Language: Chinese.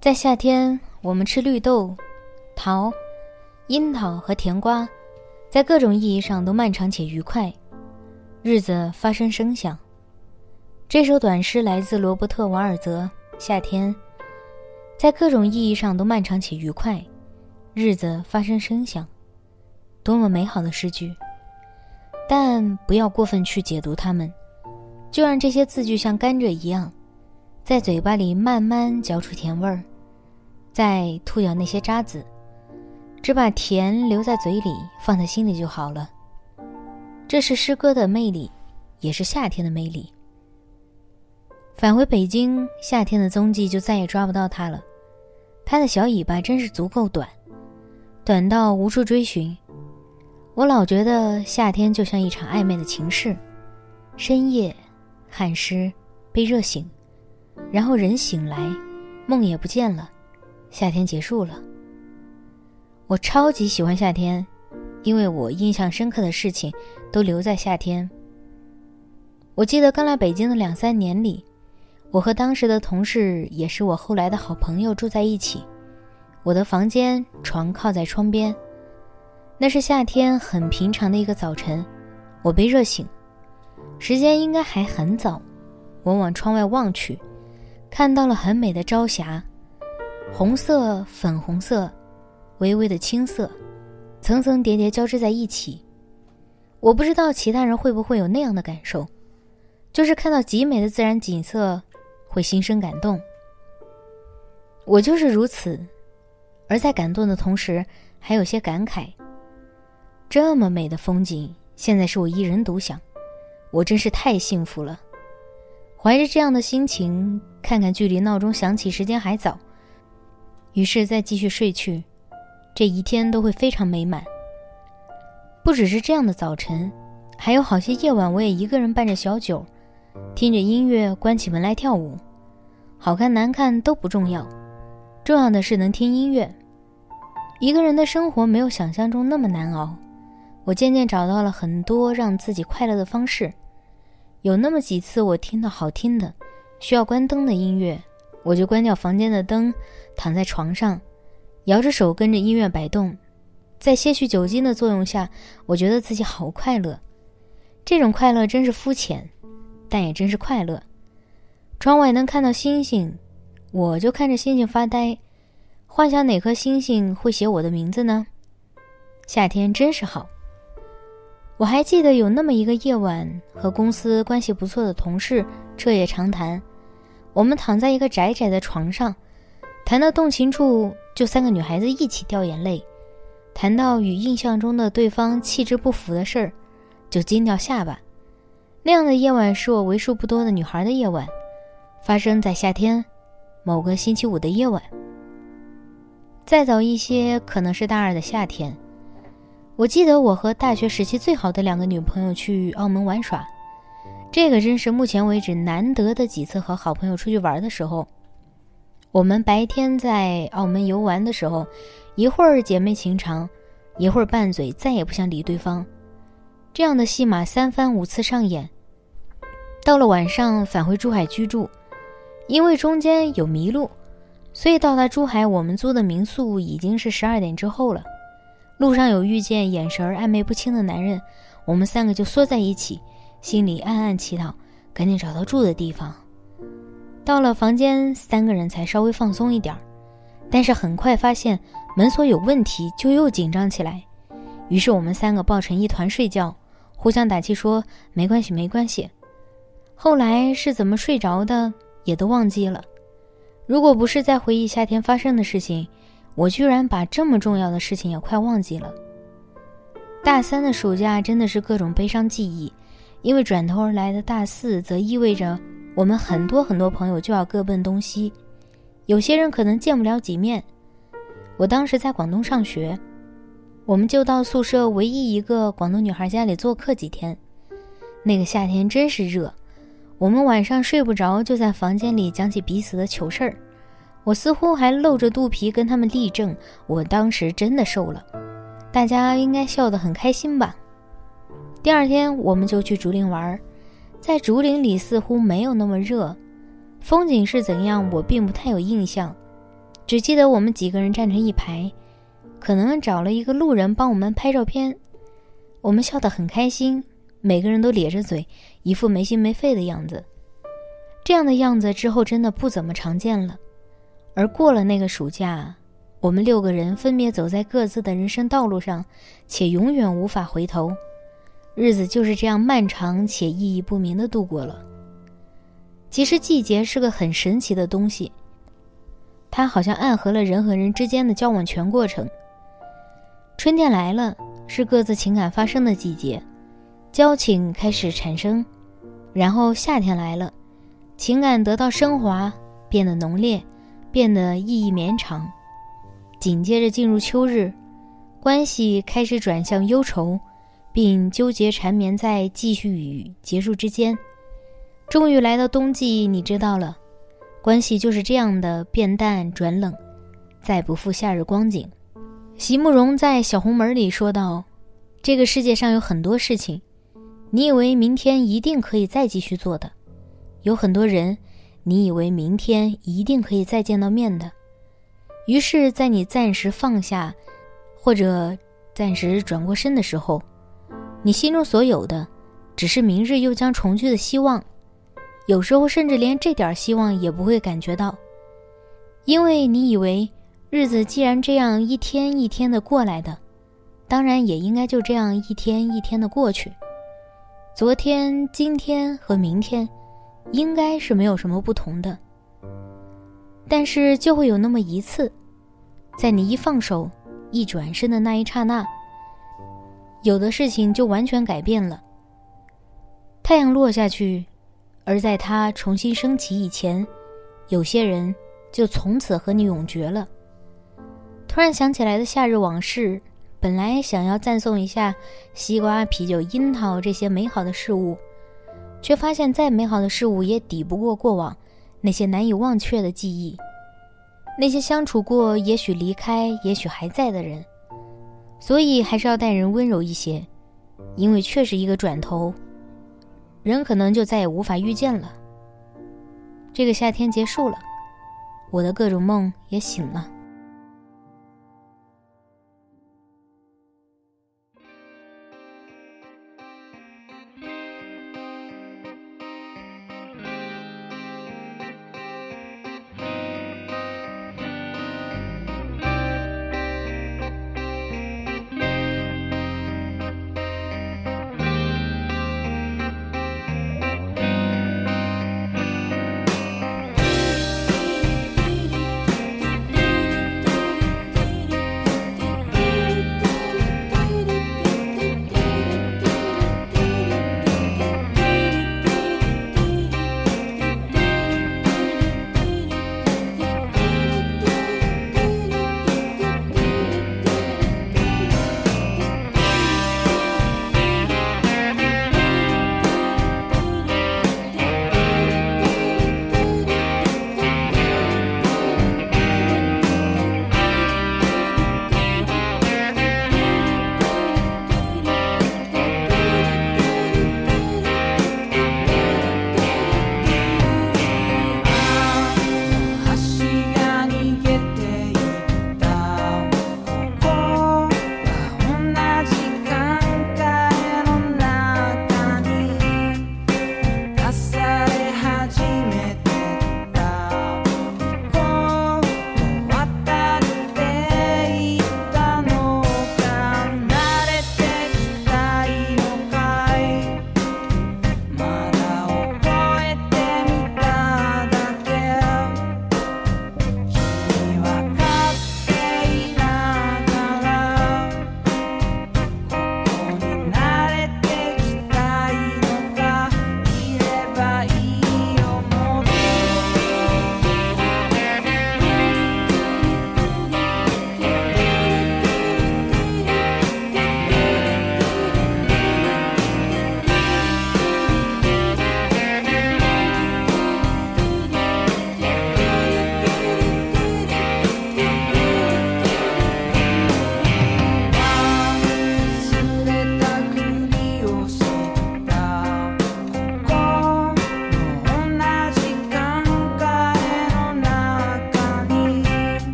在夏天，我们吃绿豆、桃、樱桃和甜瓜，在各种意义上都漫长且愉快。日子发生声响。这首短诗来自罗伯特·瓦尔泽，《夏天》。在各种意义上都漫长且愉快。日子发生声响，多么美好的诗句！但不要过分去解读它们，就让这些字句像甘蔗一样。在嘴巴里慢慢嚼出甜味儿，再吐掉那些渣子，只把甜留在嘴里，放在心里就好了。这是诗歌的魅力，也是夏天的魅力。返回北京，夏天的踪迹就再也抓不到它了。它的小尾巴真是足够短，短到无处追寻。我老觉得夏天就像一场暧昧的情事，深夜，汗湿，被热醒。然后人醒来，梦也不见了，夏天结束了。我超级喜欢夏天，因为我印象深刻的事情都留在夏天。我记得刚来北京的两三年里，我和当时的同事，也是我后来的好朋友住在一起。我的房间床靠在窗边，那是夏天很平常的一个早晨，我被热醒，时间应该还很早，我往窗外望去。看到了很美的朝霞，红色、粉红色，微微的青色，层层叠叠交织在一起。我不知道其他人会不会有那样的感受，就是看到极美的自然景色，会心生感动。我就是如此，而在感动的同时，还有些感慨。这么美的风景，现在是我一人独享，我真是太幸福了。怀着这样的心情，看看距离闹钟响起时间还早，于是再继续睡去。这一天都会非常美满。不只是这样的早晨，还有好些夜晚，我也一个人伴着小酒，听着音乐，关起门来跳舞。好看难看都不重要，重要的是能听音乐。一个人的生活没有想象中那么难熬，我渐渐找到了很多让自己快乐的方式。有那么几次，我听到好听的、需要关灯的音乐，我就关掉房间的灯，躺在床上，摇着手跟着音乐摆动。在些许酒精的作用下，我觉得自己好快乐。这种快乐真是肤浅，但也真是快乐。窗外能看到星星，我就看着星星发呆，幻想哪颗星星会写我的名字呢？夏天真是好。我还记得有那么一个夜晚，和公司关系不错的同事彻夜长谈。我们躺在一个窄窄的床上，谈到动情处，就三个女孩子一起掉眼泪；谈到与印象中的对方气质不符的事儿，就惊掉下巴。那样的夜晚是我为数不多的女孩的夜晚，发生在夏天某个星期五的夜晚。再早一些，可能是大二的夏天。我记得我和大学时期最好的两个女朋友去澳门玩耍，这个真是目前为止难得的几次和好朋友出去玩的时候。我们白天在澳门游玩的时候，一会儿姐妹情长，一会儿拌嘴，再也不想理对方，这样的戏码三番五次上演。到了晚上返回珠海居住，因为中间有迷路，所以到达珠海我们租的民宿已经是十二点之后了。路上有遇见眼神暧昧不清的男人，我们三个就缩在一起，心里暗暗祈祷，赶紧找到住的地方。到了房间，三个人才稍微放松一点但是很快发现门锁有问题，就又紧张起来。于是我们三个抱成一团睡觉，互相打气说没关系，没关系。后来是怎么睡着的，也都忘记了。如果不是在回忆夏天发生的事情，我居然把这么重要的事情也快忘记了。大三的暑假真的是各种悲伤记忆，因为转头而来的大四则意味着我们很多很多朋友就要各奔东西，有些人可能见不了几面。我当时在广东上学，我们就到宿舍唯一一个广东女孩家里做客几天。那个夏天真是热。我们晚上睡不着，就在房间里讲起彼此的糗事儿。我似乎还露着肚皮跟他们立正，我当时真的瘦了。大家应该笑得很开心吧？第二天，我们就去竹林玩，在竹林里似乎没有那么热，风景是怎样，我并不太有印象，只记得我们几个人站成一排，可能找了一个路人帮我们拍照片。我们笑得很开心。每个人都咧着嘴，一副没心没肺的样子。这样的样子之后真的不怎么常见了。而过了那个暑假，我们六个人分别走在各自的人生道路上，且永远无法回头。日子就是这样漫长且意义不明的度过了。其实季节是个很神奇的东西，它好像暗合了人和人之间的交往全过程。春天来了，是各自情感发生的季节。交情开始产生，然后夏天来了，情感得到升华，变得浓烈，变得意义绵长。紧接着进入秋日，关系开始转向忧愁，并纠结缠绵在继续与结束之间。终于来到冬季，你知道了，关系就是这样的变淡转冷，再不复夏日光景。席慕容在《小红门》里说道：“这个世界上有很多事情。”你以为明天一定可以再继续做的，有很多人，你以为明天一定可以再见到面的，于是，在你暂时放下，或者暂时转过身的时候，你心中所有的，只是明日又将重聚的希望，有时候甚至连这点希望也不会感觉到，因为你以为日子既然这样一天一天的过来的，当然也应该就这样一天一天的过去。昨天、今天和明天，应该是没有什么不同的。但是就会有那么一次，在你一放手、一转身的那一刹那，有的事情就完全改变了。太阳落下去，而在它重新升起以前，有些人就从此和你永绝了。突然想起来的夏日往事。本来想要赞颂一下西瓜、啤酒、樱桃这些美好的事物，却发现再美好的事物也抵不过过往那些难以忘却的记忆，那些相处过、也许离开、也许还在的人。所以还是要待人温柔一些，因为确实一个转头，人可能就再也无法遇见了。这个夏天结束了，我的各种梦也醒了。